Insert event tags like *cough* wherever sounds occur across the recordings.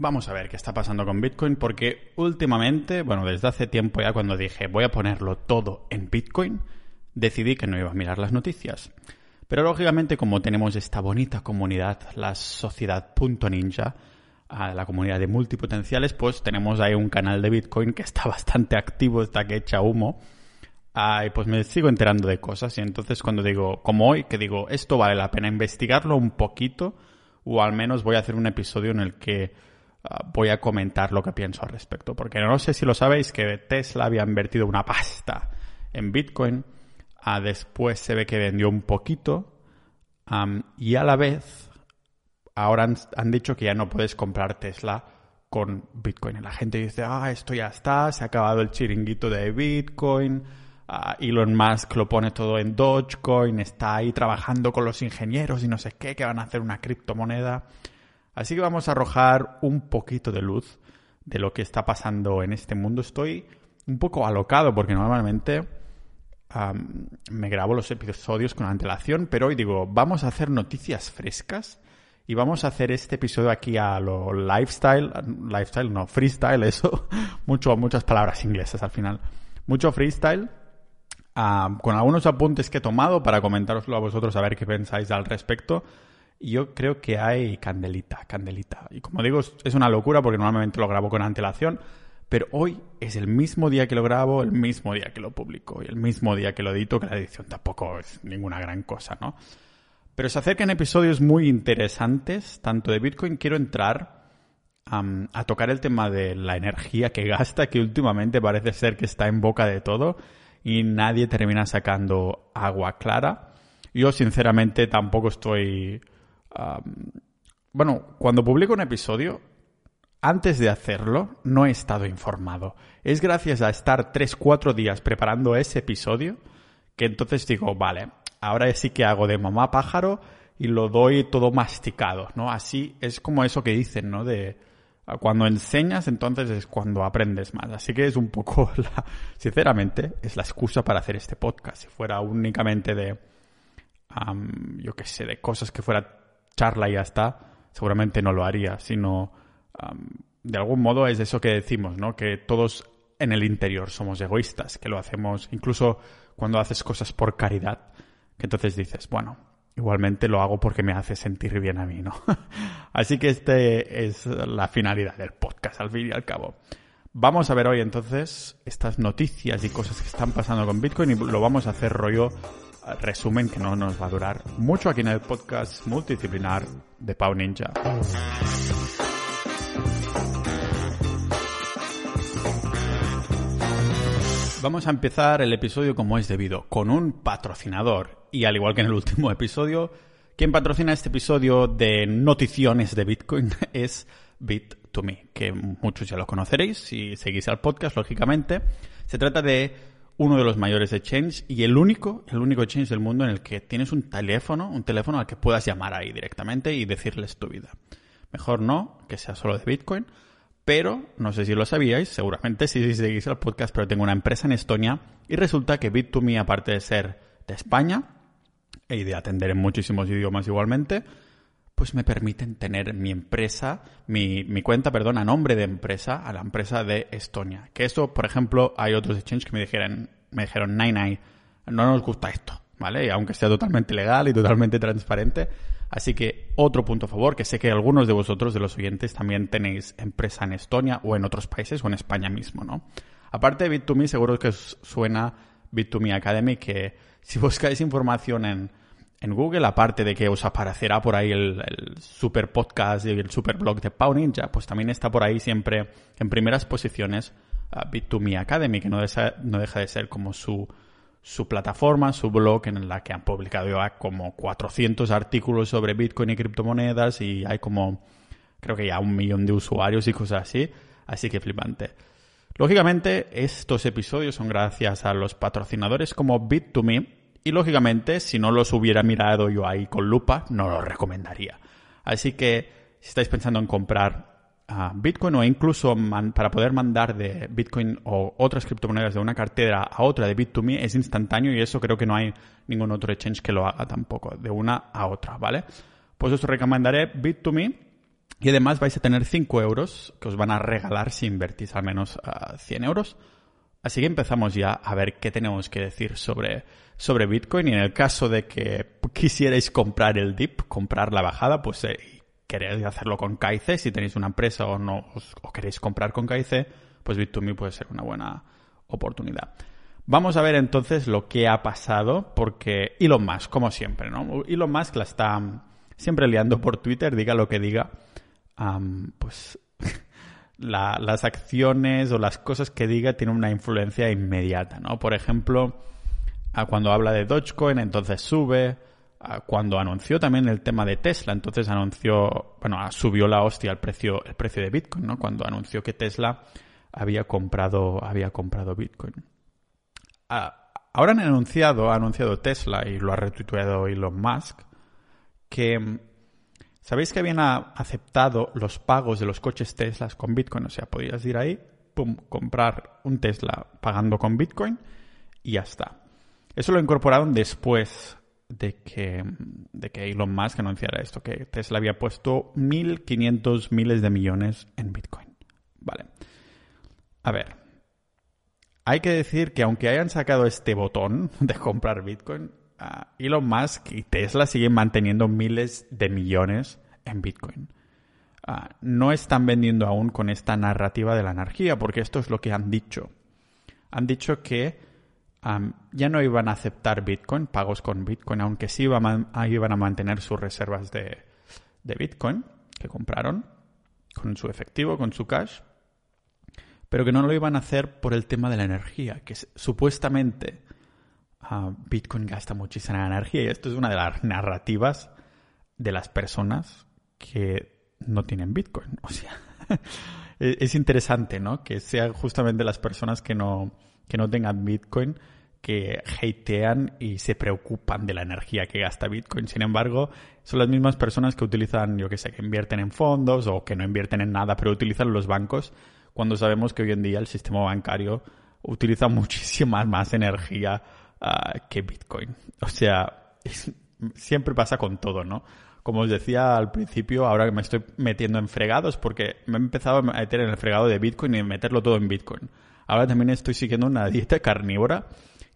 Vamos a ver qué está pasando con Bitcoin porque últimamente, bueno, desde hace tiempo ya cuando dije voy a ponerlo todo en Bitcoin, decidí que no iba a mirar las noticias. Pero lógicamente como tenemos esta bonita comunidad, la sociedad.ninja, la comunidad de multipotenciales, pues tenemos ahí un canal de Bitcoin que está *laughs* bastante activo, está que echa humo. y pues me sigo enterando de cosas y entonces cuando digo, como hoy, que digo, esto vale la pena investigarlo un poquito o al menos voy a hacer un episodio en el que Ah, voy a comentar lo que pienso al respecto. Porque no sé si lo sabéis que Tesla había invertido una pasta en Bitcoin. Ah, después se ve que vendió un poquito. y a la vez, ahora han, dicho que ya no puedes comprar Tesla con Bitcoin. Y la gente dice, ah, esto ya está, se ha acabado el chiringuito de Bitcoin. Uh, Elon Musk lo pone todo en Dogecoin, está ahí trabajando con los ingenieros y no sé qué, que van a hacer una criptomoneda. Así que vamos a arrojar un poquito de luz de lo que está pasando en este mundo. Estoy un poco alocado porque normalmente me grabo los episodios con antelación, pero hoy digo, vamos a hacer noticias frescas y vamos a hacer este episodio aquí a lo lifestyle, lifestyle no, freestyle, *laughs* eso, mucho, muchas palabras inglesas al final, mucho freestyle. con algunos apuntes que he tomado para comentároslo a vosotros a ver qué pensáis al respecto yo creo que hay candelita, candelita. Y como digo, es una locura porque normalmente lo grabo con antelación, pero hoy es el mismo día que lo grabo, el mismo día que lo publico y el mismo día que lo edito, que la edición tampoco es ninguna gran cosa, ¿no? Pero se acercan episodios muy interesantes, tanto de Bitcoin, quiero entrar a tocar el tema de la energía que gasta, que últimamente parece ser que está en boca de todo y nadie termina sacando agua clara. Yo sinceramente tampoco estoy bueno, cuando publico un episodio, antes de hacerlo, no he estado informado. Es gracias a estar 3-4 días preparando ese episodio que entonces digo, vale, ahora sí que hago de mamá pájaro y lo doy todo masticado, ¿no? Así es como eso que dicen, ¿no? De cuando enseñas, entonces es cuando aprendes más. Así que es un poco, *laughs* la, sinceramente, es la excusa para hacer este podcast. Si fuera únicamente de, yo qué sé, de cosas que fuera charla y ya está, seguramente no lo haría, sino de algún modo es eso que decimos, ¿no? Que todos en el interior somos egoístas, que lo hacemos incluso cuando haces cosas por caridad, que entonces dices, bueno, igualmente lo hago porque me hace sentir bien a mí, ¿no? *laughs* Así que este es la finalidad del podcast, al fin y al cabo. Vamos a ver hoy entonces estas noticias y cosas que están pasando con Bitcoin y lo vamos a hacer rollo resumen que no nos va a durar mucho aquí en el podcast multidisciplinar de Pau Ninja. Vamos a empezar el episodio como es debido, con un patrocinador. Y al igual que en el último *laughs* episodio, quien patrocina este episodio de noticiones de Bitcoin *laughs* es Bit2Me, que muchos ya lo conoceréis si seguís al podcast, lógicamente. Se trata de uno de los mayores exchanges y el único, el único exchange del mundo en el que tienes un teléfono, un teléfono al que puedas llamar ahí directamente y decirles tu vida. Mejor no, que sea solo de Bitcoin, pero no sé si lo sabíais, seguramente si seguís el podcast, pero tengo una empresa en Estonia y resulta que Bit2Me, aparte de ser de España y de atender en muchísimos idiomas igualmente, pues me permiten tener mi empresa, mi, mi, cuenta, perdón, a nombre de empresa, a la empresa de Estonia. Que esto, por ejemplo, hay otros exchanges que me dijeron, me dijeron, Nine, nine, no nos gusta esto, ¿vale? Y aunque sea totalmente legal y totalmente transparente. Así que otro punto a favor, que sé que algunos de vosotros, de los oyentes, también tenéis empresa en Estonia o en otros países o en España mismo, ¿no? Aparte de Bit2Me, seguro que os suena Bit2Me Academy, que si buscáis información en en Google, aparte de que os aparecerá por ahí el, super podcast y el super blog de Pau Ninja, pues también está por ahí siempre en primeras posiciones uh, Bit2Me Academy, que no, no deja de ser como su, su plataforma, su blog en la que han publicado ya como 400 artículos sobre Bitcoin y criptomonedas y hay como, creo que ya un millón de usuarios y cosas así, así que flipante. Lógicamente, estos episodios son gracias a los patrocinadores como Bit2Me, y lógicamente, si no los hubiera mirado yo ahí con lupa, no los recomendaría. Así que si estáis pensando en comprar ah, Bitcoin o incluso para poder mandar de Bitcoin o otras criptomonedas de una cartera a otra de Bit2Me es instantáneo y eso creo que no hay ningún otro exchange que lo haga tampoco, de una a otra, ¿vale? Pues os recomendaré Bit2Me Y además vais a tener 5 euros que os van a regalar si invertís al menos 100 euros. Así que empezamos ya a ver qué tenemos que decir sobre, sobre Bitcoin. Y en el caso de que quisierais comprar el dip, comprar la bajada, pues eh, queréis hacerlo con KIC, si tenéis una empresa o no os, queréis comprar con KIC, pues Bit2Me puede ser una buena oportunidad. Vamos a ver entonces lo que ha pasado, porque Elon Musk, como siempre, ¿no? Elon Musk la está siempre liando por Twitter, diga lo que diga, pues *laughs* las acciones o las cosas que diga tienen una influencia inmediata, ¿no? Por ejemplo, cuando habla de Dogecoin, entonces sube. Cuando anunció también el tema de Tesla, entonces anunció, bueno, subió la hostia el precio, el precio de Bitcoin, ¿no? Cuando anunció que Tesla había comprado, había comprado Bitcoin. ahora han anunciado, ha anunciado Tesla y lo ha retuiteado Elon Musk, que sabéis que habían aceptado los pagos de los coches Tesla con Bitcoin, o sea, podías ir ahí, pum, comprar un Tesla pagando con Bitcoin y ya está. Eso lo incorporaron después de que, de que Elon Musk anunciara esto, que Tesla había puesto 1.500 miles de millones en Bitcoin. Vale. A ver, hay que decir que aunque hayan sacado este botón *laughs* de comprar Bitcoin, Elon Musk y Tesla siguen manteniendo miles de millones en Bitcoin. no están vendiendo aún con esta narrativa de la energía, porque esto es lo que han dicho. Han dicho que ya no iban a aceptar Bitcoin, pagos con Bitcoin, aunque sí iban a, mantener sus reservas de Bitcoin que compraron con su efectivo, con su cash pero que no lo iban a hacer por el tema de la energía, que supuestamente ah, Bitcoin gasta muchísima energía y esto es una de las narrativas de las personas que no tienen Bitcoin. *laughs* O sea, e-, es interesante, ¿no? Que sean justamente las personas que no, que no tengan Bitcoin que hatean y se preocupan de la energía que gasta Bitcoin. Sin embargo, son las mismas personas que utilizan, yo que sé, que invierten en fondos o que no invierten en nada, pero utilizan los bancos cuando sabemos que hoy en día el sistema bancario utiliza *laughs* muchísima más energía ah, que Bitcoin. O sea, siempre pasa con todo, ¿no? Como os decía al principio, ahora que me estoy metiendo en fregados, porque me he empezado a meter en el fregado de Bitcoin y meterlo todo en Bitcoin. Ahora también estoy siguiendo una dieta carnívora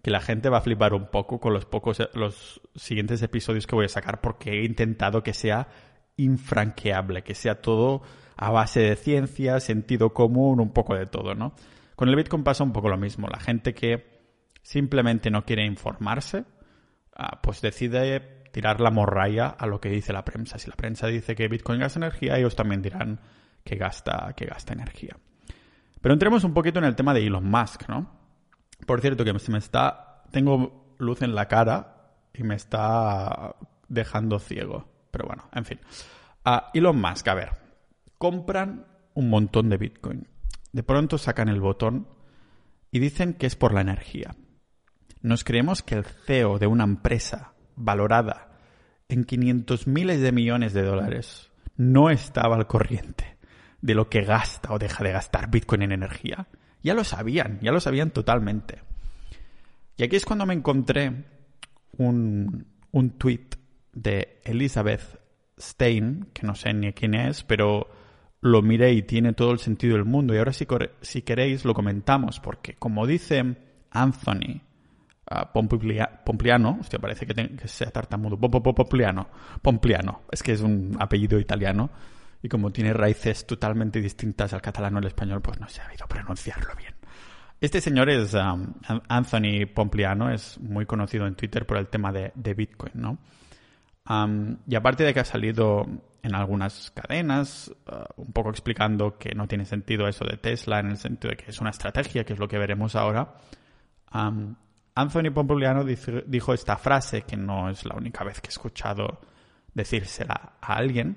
que la gente va a flipar un poco con los pocos los siguientes episodios que voy a sacar porque he intentado que sea infranqueable, que sea todo a base de ciencia, sentido común, un poco de todo, ¿no? Con el Bitcoin pasa un poco lo mismo. La gente que simplemente no quiere informarse, ah, pues decide tirar la morralla a lo que dice la prensa. Si la prensa dice que Bitcoin gasta energía, ellos también dirán que gasta, que gasta energía. Pero entremos un poquito en el tema de Elon Musk, ¿no? Por cierto, que se me está. Tengo luz en la cara y me está dejando ciego. Pero bueno, en fin. Uh, Elon Musk, a ver compran un montón de Bitcoin. De pronto sacan el botón y dicen que es por la energía. Nos creemos que el CEO de una empresa valorada en 500 miles de millones de dólares no estaba al corriente de lo que gasta o deja de gastar Bitcoin en energía. Ya lo sabían, ya lo sabían totalmente. Y aquí es cuando me encontré un, un tweet de Elizabeth Stein, que no sé ni quién es, pero lo miré y tiene todo el sentido del mundo. Y ahora si, si queréis lo comentamos, porque como dice Anthony uh, Pompliano, hostia, parece que, que sea tartamudo, Pompliano, Pompliano, es que es un apellido italiano, y como tiene raíces totalmente distintas al catalán o al español, pues no se ha sabido pronunciarlo bien. Este señor es um, Anthony Pompliano, es muy conocido en Twitter por el tema de, Bitcoin, ¿no? Um, y aparte de que ha salido en algunas cadenas, uh, un poco explicando que no tiene sentido eso de Tesla en el sentido de que es una estrategia, que es lo que veremos ahora. Um, Anthony Pompuliano dijo esta frase, que no es la única vez que he escuchado decírsela a alguien,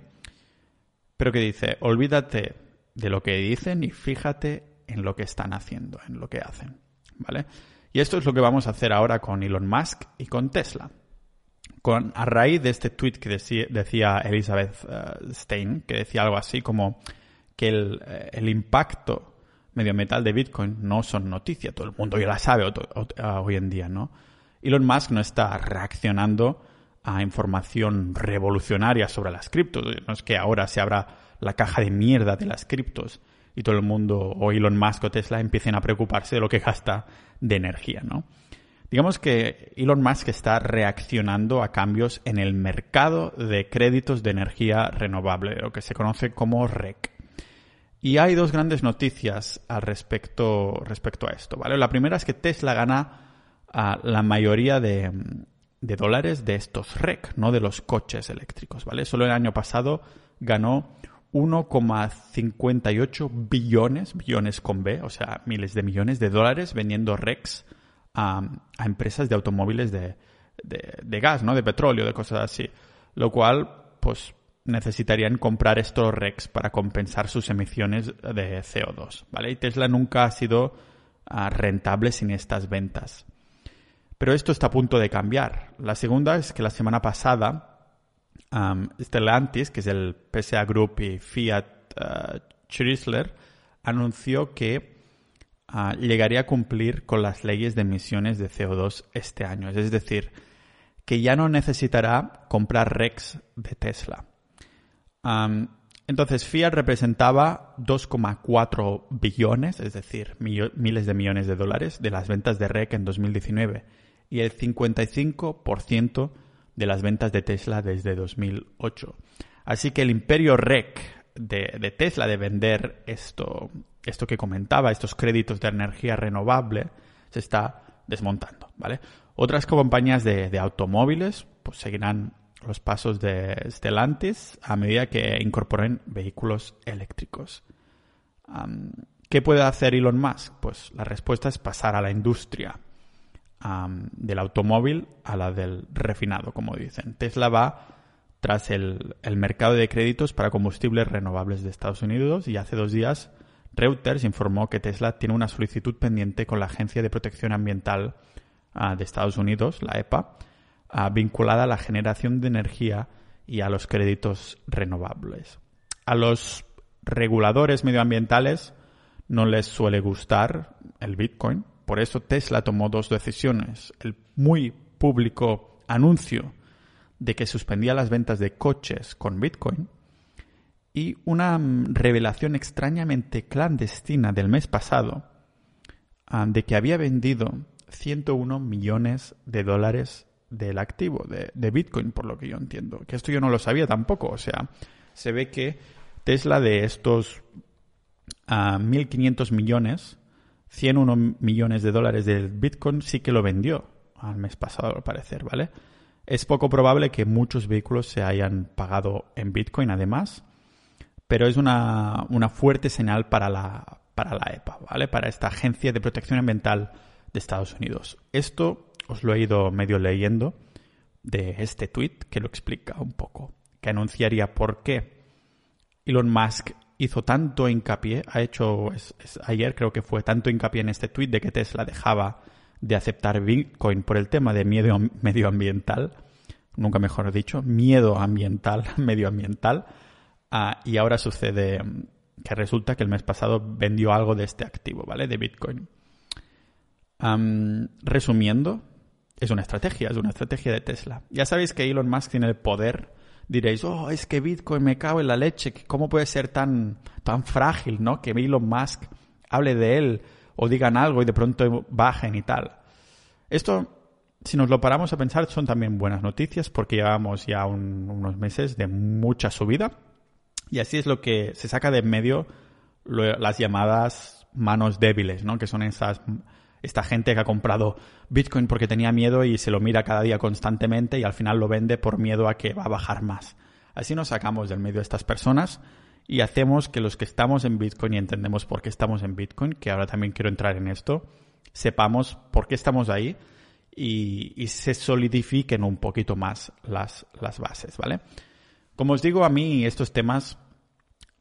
pero que dice, olvídate de lo que dicen y fíjate en lo que están haciendo, en lo que hacen. ¿Vale? Y esto es lo que vamos a hacer ahora con Elon Musk y con Tesla a raíz de este tweet que decía, Elizabeth eh, Stein, que decía algo así como que el, eh, el, impacto mediometal de Bitcoin no son noticias, todo el mundo ya la sabe hoy en día, ¿no? Elon Musk no está reaccionando a información revolucionaria sobre las criptos. No es que ahora se abra la caja de mierda de las criptos y todo el mundo o Elon Musk o Tesla empiecen a preocuparse de lo que gasta de energía, ¿no? Digamos que Elon Musk está reaccionando a cambios en el mercado de créditos de energía renovable, lo que se conoce como REC. Y hay dos grandes noticias al respecto, respecto a esto, ¿vale? La primera es que Tesla gana a la mayoría de, de dólares de estos REC, no de los coches eléctricos, ¿vale? Solo el año pasado ganó 1,58 billones, billones con B, o sea, miles de millones de dólares vendiendo RECs a, empresas de automóviles de, de, gas, ¿no? De petróleo, de cosas así. Lo cual, pues, necesitarían comprar estos RECs para compensar sus emisiones de CO2, ¿vale? Y Tesla nunca ha sido ah, rentable sin estas ventas. Pero esto está a punto de cambiar. La segunda es que la semana pasada Stellantis, que es el PSA Group y Fiat uh, Chrysler, anunció que uh, llegaría a cumplir con las leyes de emisiones de CO2 este año. Es decir, que ya no necesitará comprar REX de Tesla. Entonces, Fiat representaba 2,4 billones, es decir, miles de millones de dólares de las ventas de REC en 2019 y el 55% de las ventas de Tesla desde 2008. Así que el imperio REC de, Tesla de vender esto, esto que comentaba, estos créditos de energía renovable, se está desmontando, ¿vale? Otras compañías de, automóviles pues seguirán los pasos de Stellantis a medida que incorporen vehículos eléctricos. ¿Qué puede hacer Elon Musk? Pues la respuesta es pasar a la industria del automóvil a la del refinado, como dicen. Tesla va tras el, mercado de créditos para combustibles renovables de Estados Unidos y hace dos días Reuters informó que Tesla tiene una solicitud pendiente con la Agencia de Protección Ambiental ah, de Estados Unidos, la EPA, ah, vinculada a la generación de energía y a los créditos renovables. A los reguladores medioambientales no les suele gustar el Bitcoin, por eso Tesla tomó dos decisiones. El muy público anuncio de que suspendía las ventas de coches con Bitcoin y una mm, revelación extrañamente clandestina del mes pasado ah, de que había vendido 101 millones de dólares del activo de, Bitcoin, por lo que yo entiendo. Que esto yo no lo sabía tampoco. O sea, se ve que Tesla de estos 1.500 ah, millones 101 millones de dólares del Bitcoin sí que lo vendió al mes pasado, al parecer, ¿vale? Es poco probable que muchos vehículos se hayan pagado en Bitcoin, además, pero es una, fuerte señal para la, para la EPA, ¿vale? Para esta Agencia de Protección Ambiental de Estados Unidos. Esto os lo he ido medio leyendo de este tweet que lo explica un poco, que anunciaría por qué Elon Musk hizo tanto hincapié, ha hecho ayer creo que fue tanto hincapié en este tweet de que Tesla dejaba de aceptar Bitcoin por el tema de miedo medioambiental, nunca mejor dicho, miedo ambiental, *laughs* medioambiental, ah, y ahora sucede que resulta que el mes pasado vendió algo de este activo, ¿vale? De Bitcoin. resumiendo, es una estrategia, es una estrategia de Tesla. Ya sabéis que Elon Musk tiene el poder diréis, oh, es que Bitcoin me cago en la leche, ¿cómo puede ser tan, tan frágil, ¿no? Que Elon Musk hable de él o digan algo y de pronto bajen y tal. Esto, si nos lo paramos a pensar, son también buenas noticias porque llevamos ya unos meses de mucha subida y así es lo que se saca de en medio las llamadas manos débiles, ¿no? Que son esas esta gente que ha comprado Bitcoin porque tenía miedo y se lo mira cada día constantemente y al final lo vende por miedo a que va a bajar más. Así nos sacamos del medio de estas personas y hacemos que los que estamos en Bitcoin y entendemos por qué estamos en Bitcoin, que ahora también quiero entrar en esto, sepamos por qué estamos ahí y, se solidifiquen un poquito más las, las bases, ¿vale? Como os digo, a mí estos temas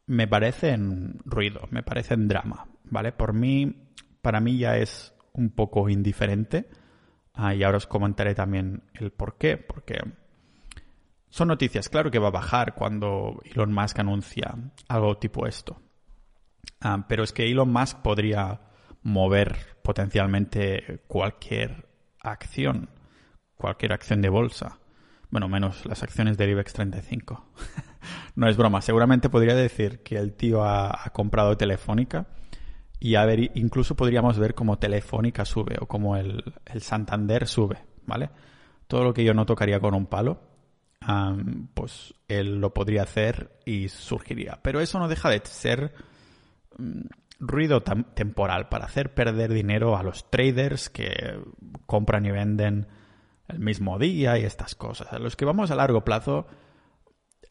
me parecen ruido, me parecen drama, ¿vale? Por mí, para mí ya es un poco indiferente. Ah, y ahora os comentaré también el por qué. Porque son noticias. Claro que va a bajar cuando Elon Musk anuncia algo tipo esto. Ah, pero es que Elon Musk podría mover potencialmente cualquier acción, cualquier acción de bolsa. Bueno, menos las acciones del IBEX 35. *laughs* no es broma. Seguramente podría decir que el tío ha, comprado Telefónica y a ver, incluso podríamos ver cómo Telefónica sube o cómo el, Santander sube, ¿vale? Todo lo que yo no tocaría con un palo, pues él lo podría hacer y surgiría. Pero eso no deja de ser mm, ruido temporal para hacer perder dinero a los traders que compran y venden el mismo día y estas cosas. A los que vamos a largo plazo,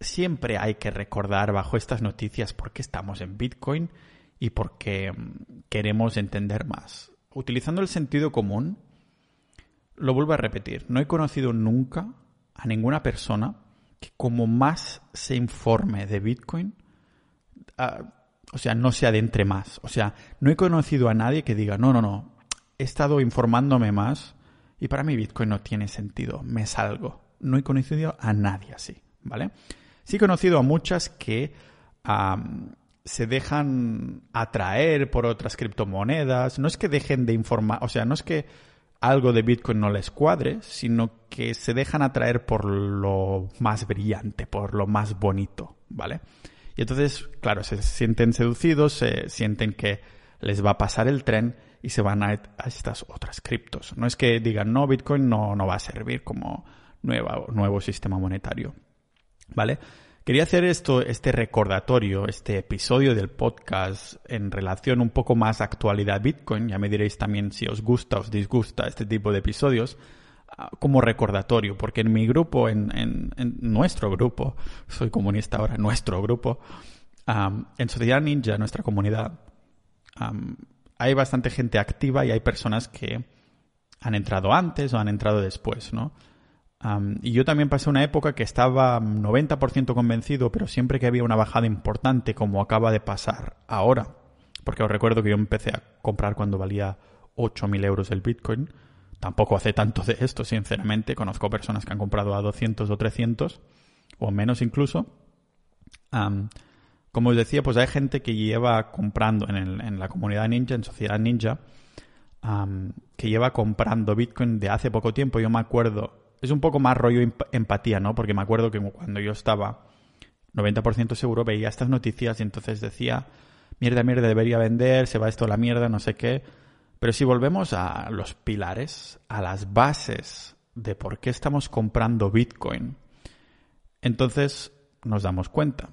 siempre hay que recordar bajo estas noticias por qué estamos en Bitcoin y por qué mm, queremos entender más. Utilizando el sentido común, lo vuelvo a repetir, no he conocido nunca a ninguna persona que como más se informe de Bitcoin, ah, o sea, no se adentre más. O sea, no he conocido a nadie que diga, no, no, no, he estado informándome más y para mí Bitcoin no tiene sentido, me salgo. No he conocido a nadie así, ¿vale? Sí he conocido a muchas que se dejan atraer por otras criptomonedas. No es que dejen de informar, o sea, no es que algo de Bitcoin no les cuadre, sino que se dejan atraer por lo más brillante, por lo más bonito, ¿vale? Y entonces, claro, se sienten seducidos, se sienten que les va a pasar el tren y se van a, estas otras criptos. No es que digan, no, Bitcoin no, no va a servir como nueva, nuevo sistema monetario. ¿Vale? Quería hacer esto, este recordatorio, este episodio del podcast en relación un poco más a actualidad Bitcoin. Ya me diréis también si os gusta o os disgusta este tipo de episodios ah, como recordatorio, porque en mi grupo, en, nuestro grupo, soy comunista ahora, nuestro grupo, en Sociedad Ninja, nuestra comunidad, hay bastante gente activa y hay personas que han entrado antes o han entrado después, ¿no? Y yo también pasé una época que estaba 90% convencido, pero siempre que había una bajada importante, como acaba de pasar ahora, porque os recuerdo que yo empecé a comprar cuando valía 8.000 euros el Bitcoin, tampoco hace tanto de esto, sinceramente, conozco personas que han comprado a 200 o 300, o menos incluso. Como os decía, pues hay gente que lleva comprando en, la comunidad ninja, en Sociedad Ninja, que lleva comprando Bitcoin de hace poco tiempo. Yo me acuerdo, es un poco más rollo empatía, ¿no? Porque me acuerdo que cuando yo estaba 90% seguro veía estas noticias y entonces decía, mierda, mierda, debería vender, se va esto a la mierda, no sé qué. Pero si volvemos a los pilares, a las bases de por qué estamos comprando Bitcoin, entonces nos damos cuenta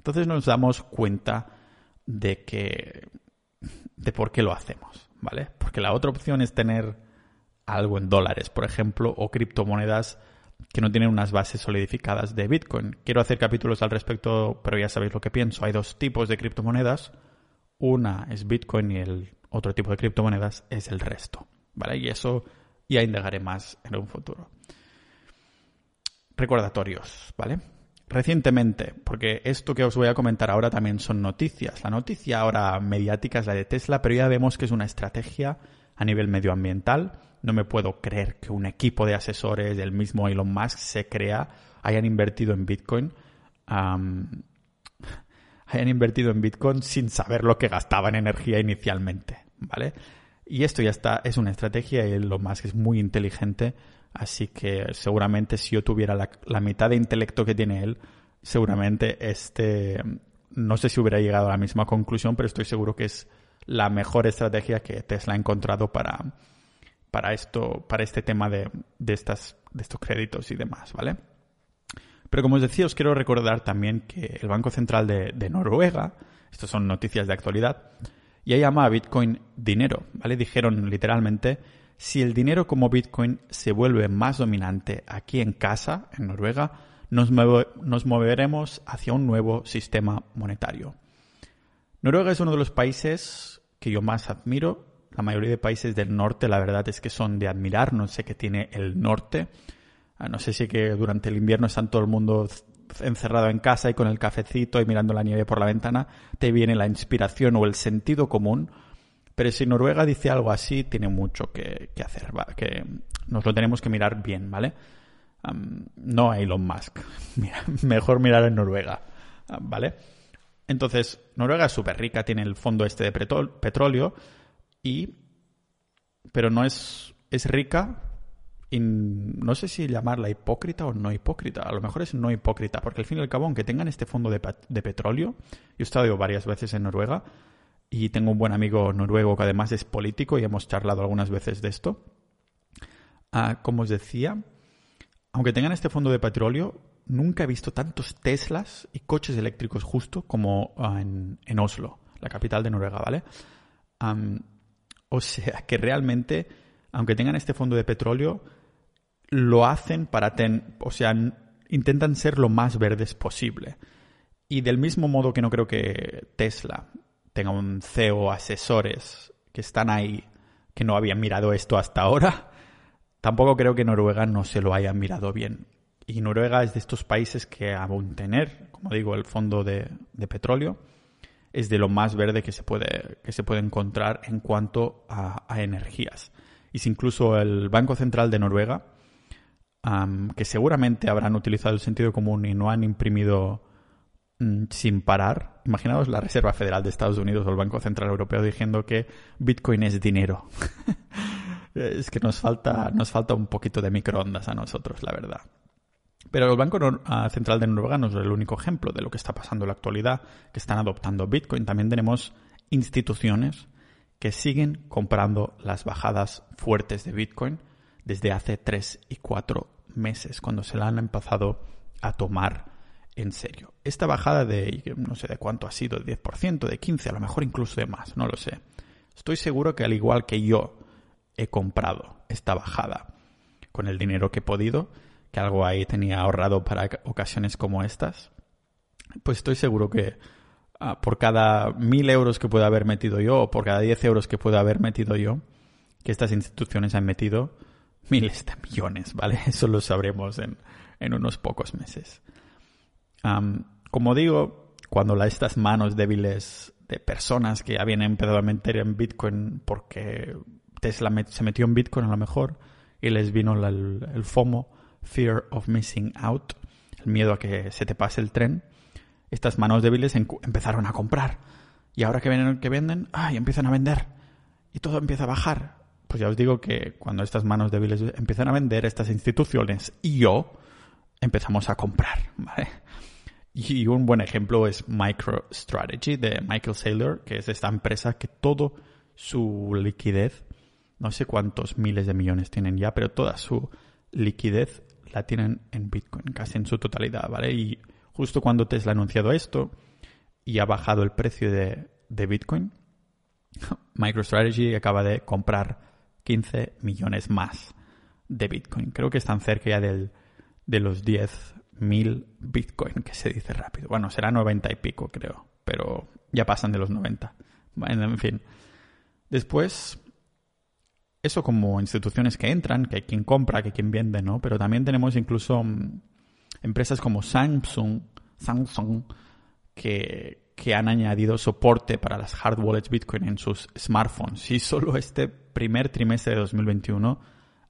entonces nos damos cuenta de que de por qué lo hacemos, ¿vale? Porque la otra opción es tener algo en dólares, por ejemplo, o criptomonedas que no tienen unas bases solidificadas de Bitcoin. Quiero hacer capítulos al respecto, pero ya sabéis lo que pienso. Hay dos tipos de criptomonedas. Una es Bitcoin y el otro tipo de criptomonedas es el resto, ¿vale? Y eso ya indagaré más en un futuro. Recordatorios, ¿vale? Recientemente, porque esto que os voy a comentar ahora también son noticias. La noticia ahora mediática es la de Tesla, pero ya vemos que es una estrategia a nivel medioambiental. No me puedo creer que un equipo de asesores del mismo Elon Musk se crea, hayan invertido en Bitcoin, *laughs* hayan invertido en Bitcoin sin saber lo que gastaba en energía inicialmente, ¿vale? Y esto ya está, es una estrategia y Elon Musk es muy inteligente Así que seguramente si yo tuviera la, mitad de intelecto que tiene él, seguramente este, no sé si hubiera llegado a la misma conclusión, pero estoy seguro que es la mejor estrategia que Tesla ha encontrado para, para esto, para este tema de, de, estas, de estos créditos y demás, ¿vale? Pero como os decía, os quiero recordar también que el Banco Central de, Noruega, estas son noticias de actualidad, ya llama a Bitcoin dinero, ¿vale? Dijeron literalmente si el dinero como Bitcoin se vuelve más dominante aquí en casa, en Noruega, nos, moveremos hacia un nuevo sistema monetario. Noruega es uno de los países que yo más admiro. La mayoría de países del norte, la verdad es que son de admirar. No sé qué tiene el norte. Ah, no sé si que durante el invierno están todo el mundo encerrado en casa y con el cafecito y mirando la nieve por la ventana, te viene la inspiración o el sentido común pero si Noruega dice algo así, tiene mucho que, hacer, que nos lo tenemos que mirar bien, ¿vale? no a Elon Musk. *laughs* mejor mirar en Noruega, ¿vale? Entonces, Noruega es súper rica, tiene el fondo este de petróleo, y, pero no es, es rica no sé si llamarla hipócrita o no hipócrita. A lo mejor es no hipócrita, porque al fin y al cabo, aunque tengan este fondo de, petróleo, yo he estado varias veces en Noruega y tengo un buen amigo noruego que además es político y hemos charlado algunas veces de esto. Ah, como os decía, aunque tengan este fondo de petróleo, nunca he visto tantos Teslas y coches eléctricos justo como ah, en, Oslo, la capital de Noruega, ¿vale? O sea que realmente, aunque tengan este fondo de petróleo, lo hacen para ten, o sea, intentan ser lo más verdes posible. Y del mismo modo que no creo que Tesla tenga un CEO asesores que están ahí que no habían mirado esto hasta ahora, tampoco creo que Noruega no se lo haya mirado bien. Y Noruega es de estos países que aún tener, como digo, el fondo de, petróleo, es de lo más verde que se puede, que se puede encontrar en cuanto a, energías. Y si incluso el Banco Central de Noruega que seguramente habrán utilizado el sentido común y no han imprimido mm, sin parar. Imaginaos la Reserva Federal de Estados Unidos o el Banco Central Europeo diciendo que Bitcoin es dinero. *laughs* es que nos falta, nos falta un poquito de microondas a nosotros, la verdad. Pero el Banco Central de Noruega no es el único ejemplo de lo que está pasando en la actualidad, que están adoptando Bitcoin. También tenemos instituciones que siguen comprando las bajadas fuertes de Bitcoin desde hace tres y cuatro meses, cuando se la han empezado a tomar en serio. Esta bajada de, no sé de cuánto ha sido, de 10%, de 15%, a lo mejor incluso de más, no lo sé. Estoy seguro que al igual que yo he comprado esta bajada con el dinero que he podido, que algo ahí tenía ahorrado para ocasiones como estas, pues estoy seguro que ah, por cada mil euros que pueda haber metido yo o por cada 10 euros que pueda haber metido yo, que estas instituciones han metido, miles de millones, ¿vale? *laughs* Eso lo sabremos en, unos pocos meses. como digo, cuando estas manos débiles de personas que habían empezado a meter en Bitcoin porque Tesla se metió en Bitcoin a lo mejor y les vino el, FOMO, Fear of Missing Out, el miedo a que se te pase el tren, estas manos débiles empezaron a comprar. Y ahora que, vienen, que venden, ¡ay! empiezan a vender. Y todo empieza a bajar pues ya os digo que cuando estas manos débiles empiezan a vender, estas instituciones y yo empezamos a comprar. Y un buen ejemplo es MicroStrategy de Michael Saylor, que es esta empresa que todo su liquidez, no sé cuántos miles de millones tienen ya, pero toda su liquidez la tienen en Bitcoin, casi en su totalidad, ¿vale? Y justo cuando Tesla ha anunciado esto y ha bajado el precio de, de Bitcoin, *laughs* MicroStrategy acaba de comprar 15 millones más de Bitcoin. Creo que están cerca ya del, de los 10.000 Bitcoin, que se dice rápido. Bueno, será 90 y pico, creo, pero ya pasan de los 90. en fin. Después, eso como instituciones que entran, que hay quien compra, que hay quien vende, ¿no? Pero también tenemos incluso mm, empresas como Samsung, Samsung que, que han añadido soporte para las hard wallets Bitcoin en sus smartphones. Y solo este primer trimestre de 2021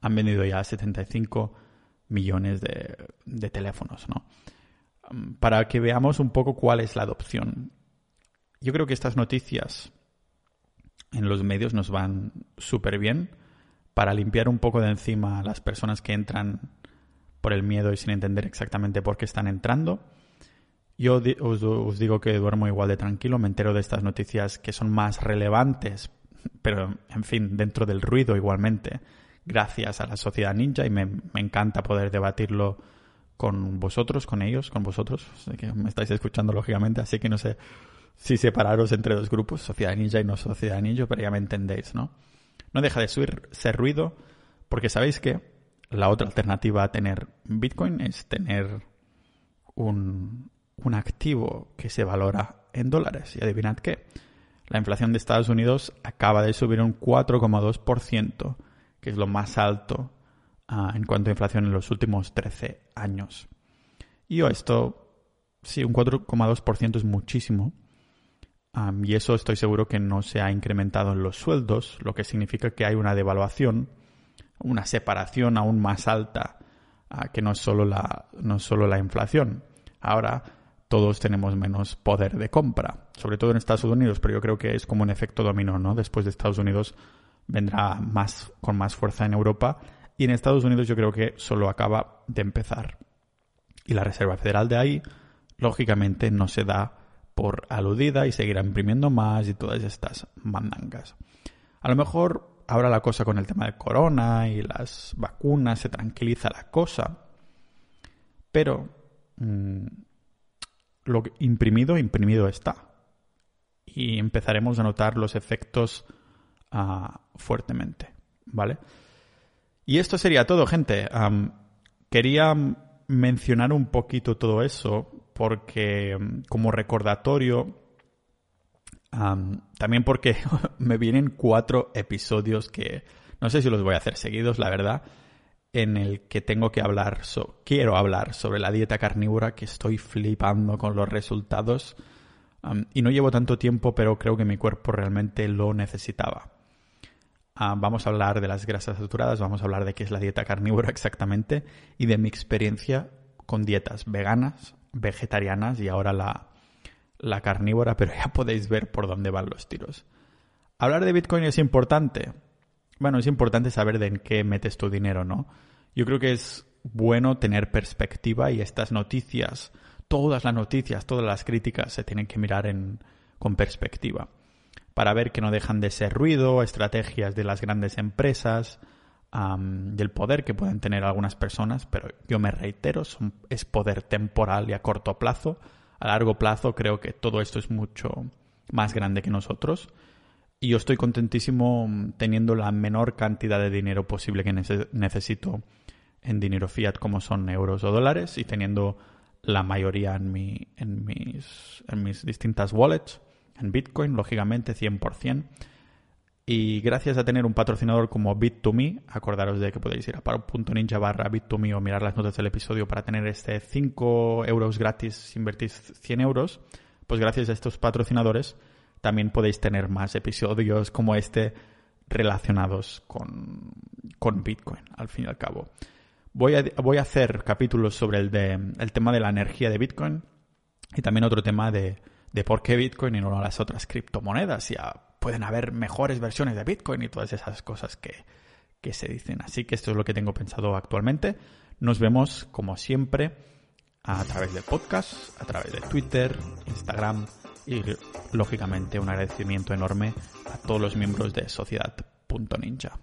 han vendido ya 75 millones de, teléfonos, ¿no? Um, para que veamos un poco cuál es la adopción. Yo creo que estas noticias en los medios nos van súper bien para limpiar un poco de encima a las personas que entran por el miedo y sin entender exactamente por qué están entrando yo os, digo que duermo igual de tranquilo, me entero de estas noticias que son más relevantes, pero en fin, dentro del ruido igualmente, gracias a la sociedad ninja y me, encanta poder debatirlo con vosotros, con ellos, con vosotros, que me estáis escuchando lógicamente, así que no sé si separaros entre dos grupos, sociedad ninja y no sociedad ninja, pero ya me entendéis, ¿no? No deja de ser ruido, porque sabéis que la otra alternativa a tener Bitcoin es tener un, un activo que se valora en dólares. Y adivinad qué. La inflación de Estados Unidos acaba de subir un 4,2%, que es lo más alto ah, en cuanto a inflación en los últimos 13 años. Y esto, sí, un 4,2% es muchísimo. Y eso estoy seguro que no se ha incrementado en los sueldos, lo que significa que hay una devaluación, una separación aún más alta, ah, que no es solo la, no solo la inflación. Ahora, todos tenemos menos poder de compra, sobre todo en Estados Unidos, pero yo creo que es como un efecto dominó, ¿no? Después de Estados Unidos vendrá más con más fuerza en Europa y en Estados Unidos yo creo que solo acaba de empezar. Y la Reserva Federal de ahí, lógicamente, no se da por aludida y seguirá imprimiendo más y todas estas mandangas. A lo mejor ahora la cosa con el tema de corona y las vacunas se tranquiliza la cosa, pero mm, lo imprimido, imprimido está. Y empezaremos a notar los efectos ah, fuertemente, ¿vale? Y esto sería todo, gente. quería mencionar un poquito todo eso porque como recordatorio, también porque *laughs* me vienen cuatro episodios que no sé si los voy a hacer seguidos, la verdad, en el que tengo que hablar, quiero hablar sobre la dieta carnívora, que estoy flipando con los resultados. y no llevo tanto tiempo, pero creo que mi cuerpo realmente lo necesitaba. Ah, vamos a hablar de las grasas saturadas, vamos a hablar de qué es la dieta carnívora *laughs* exactamente y de mi experiencia con dietas veganas, vegetarianas y ahora la, la carnívora, pero ya podéis ver por dónde van los tiros. Hablar de Bitcoin es importante. Bueno, es importante saber de en qué metes tu dinero, ¿no? Yo creo que es bueno tener perspectiva y estas noticias, todas las noticias, todas las críticas se tienen que mirar en, con perspectiva para ver que no dejan de ser ruido, estrategias de las grandes empresas, del poder que pueden tener algunas personas, pero yo me reitero, es poder temporal y a corto plazo. A largo plazo creo que todo esto es mucho más grande que nosotros. Y yo estoy contentísimo teniendo la menor cantidad de dinero posible que necesito en dinero fiat como son euros o dólares y teniendo la mayoría en, mi, en, mis, en mis distintas wallets en Bitcoin, lógicamente 100%. Y gracias a tener un patrocinador como Bit2Me, acordaros de que podéis ir a paro.ninja barra Bit2Me o mirar las notas del episodio para tener este 5 euros gratis si invertís 100 euros, pues gracias a estos patrocinadores también podéis tener más episodios como este relacionados con, con Bitcoin, al fin y al cabo. Voy a, voy a hacer capítulos sobre el, de, el tema de la energía de Bitcoin y también otro tema de de por qué Bitcoin y no las otras criptomonedas. Ya pueden haber mejores versiones de Bitcoin y todas esas cosas que, que se dicen. Así que esto es lo que tengo pensado actualmente. Nos vemos, como siempre, a través del podcast, a través de Twitter, Instagram y, lógicamente, un agradecimiento enorme a todos los miembros de Sociedad.ninja.